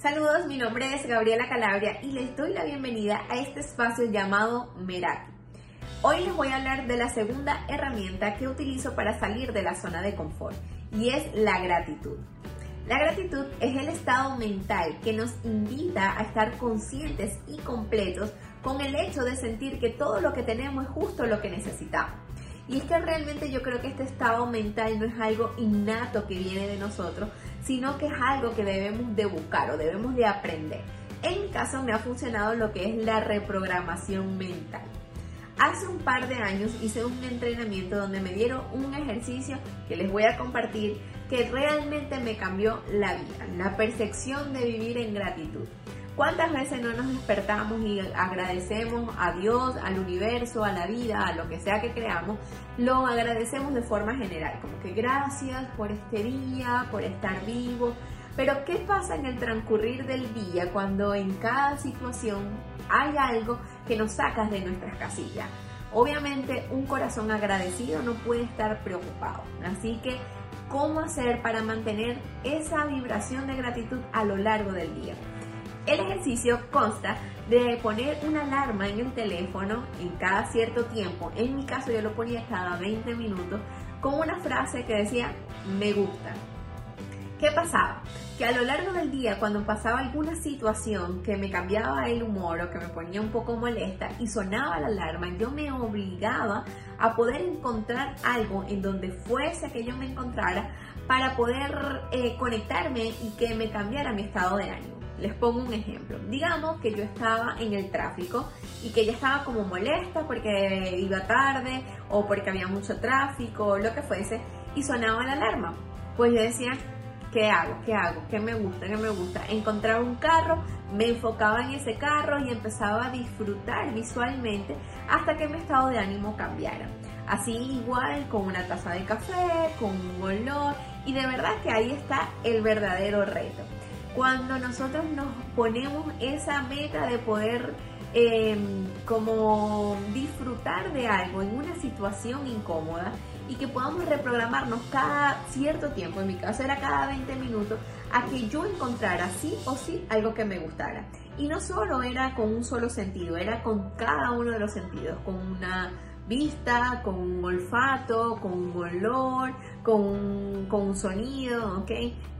Saludos, mi nombre es Gabriela Calabria y les doy la bienvenida a este espacio llamado Meraki. Hoy les voy a hablar de la segunda herramienta que utilizo para salir de la zona de confort y es la gratitud. La gratitud es el estado mental que nos invita a estar conscientes y completos con el hecho de sentir que todo lo que tenemos es justo lo que necesitamos. Y es que realmente yo creo que este estado mental no es algo innato que viene de nosotros, sino que es algo que debemos de buscar o debemos de aprender. En mi caso me ha funcionado lo que es la reprogramación mental. Hace un par de años hice un entrenamiento donde me dieron un ejercicio que les voy a compartir que realmente me cambió la vida, la percepción de vivir en gratitud. ¿Cuántas veces no nos despertamos y agradecemos a Dios, al universo, a la vida, a lo que sea que creamos? Lo agradecemos de forma general, como que gracias por este día, por estar vivo. Pero ¿qué pasa en el transcurrir del día cuando en cada situación hay algo que nos sacas de nuestras casillas? Obviamente un corazón agradecido no puede estar preocupado. Así que, ¿cómo hacer para mantener esa vibración de gratitud a lo largo del día? El ejercicio consta de poner una alarma en el teléfono en cada cierto tiempo. En mi caso yo lo ponía cada 20 minutos con una frase que decía me gusta. ¿Qué pasaba? Que a lo largo del día, cuando pasaba alguna situación que me cambiaba el humor o que me ponía un poco molesta y sonaba la alarma, yo me obligaba a poder encontrar algo en donde fuese que yo me encontrara para poder eh, conectarme y que me cambiara mi estado de ánimo. Les pongo un ejemplo. Digamos que yo estaba en el tráfico y que ya estaba como molesta porque iba tarde o porque había mucho tráfico o lo que fuese y sonaba la alarma. Pues yo decía, ¿qué hago? ¿Qué hago? ¿Qué me gusta? ¿Qué me gusta? Encontraba un carro, me enfocaba en ese carro y empezaba a disfrutar visualmente hasta que mi estado de ánimo cambiara. Así igual con una taza de café, con un olor y de verdad que ahí está el verdadero reto cuando nosotros nos ponemos esa meta de poder em, como disfrutar de algo en una situación incómoda y que podamos reprogramarnos cada cierto tiempo, en mi caso era cada 20 minutos, a que yo encontrara sí o sí algo que me gustara. Y no solo era con un solo sentido, era con cada uno de los sentidos, con una vista, con un olfato, con un olor, con con sonido, ¿ok?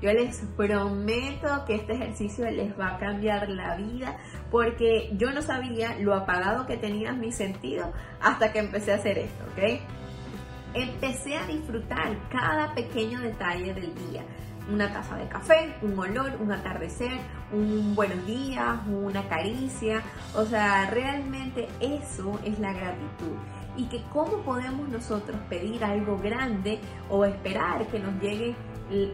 Yo les prometo que este ejercicio les va a cambiar la vida porque yo no sabía lo apagado que tenía mi sentido hasta que empecé a hacer esto, ¿ok? Empecé a disfrutar cada pequeño detalle del día una taza de café, un olor, un atardecer, un buenos días, una caricia. O sea, realmente eso es la gratitud y que cómo podemos nosotros pedir algo grande o esperar que nos llegue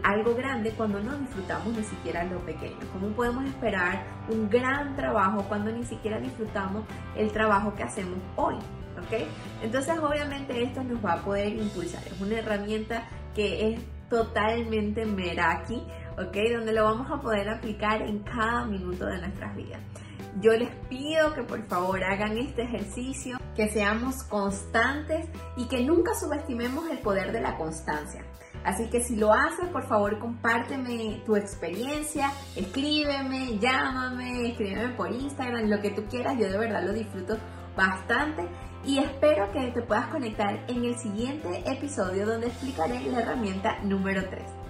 algo grande cuando no disfrutamos ni siquiera lo pequeño. ¿Cómo podemos esperar un gran trabajo cuando ni siquiera disfrutamos el trabajo que hacemos hoy? ¿Ok? Entonces obviamente esto nos va a poder impulsar. Es una herramienta que es totalmente Meraki, ¿ok? Donde lo vamos a poder aplicar en cada minuto de nuestras vidas. Yo les pido que por favor hagan este ejercicio, que seamos constantes y que nunca subestimemos el poder de la constancia. Así que si lo haces, por favor compárteme tu experiencia, escríbeme, llámame, escríbeme por Instagram, lo que tú quieras, yo de verdad lo disfruto bastante y espero que te puedas conectar en el siguiente episodio donde explicaré la herramienta número 3.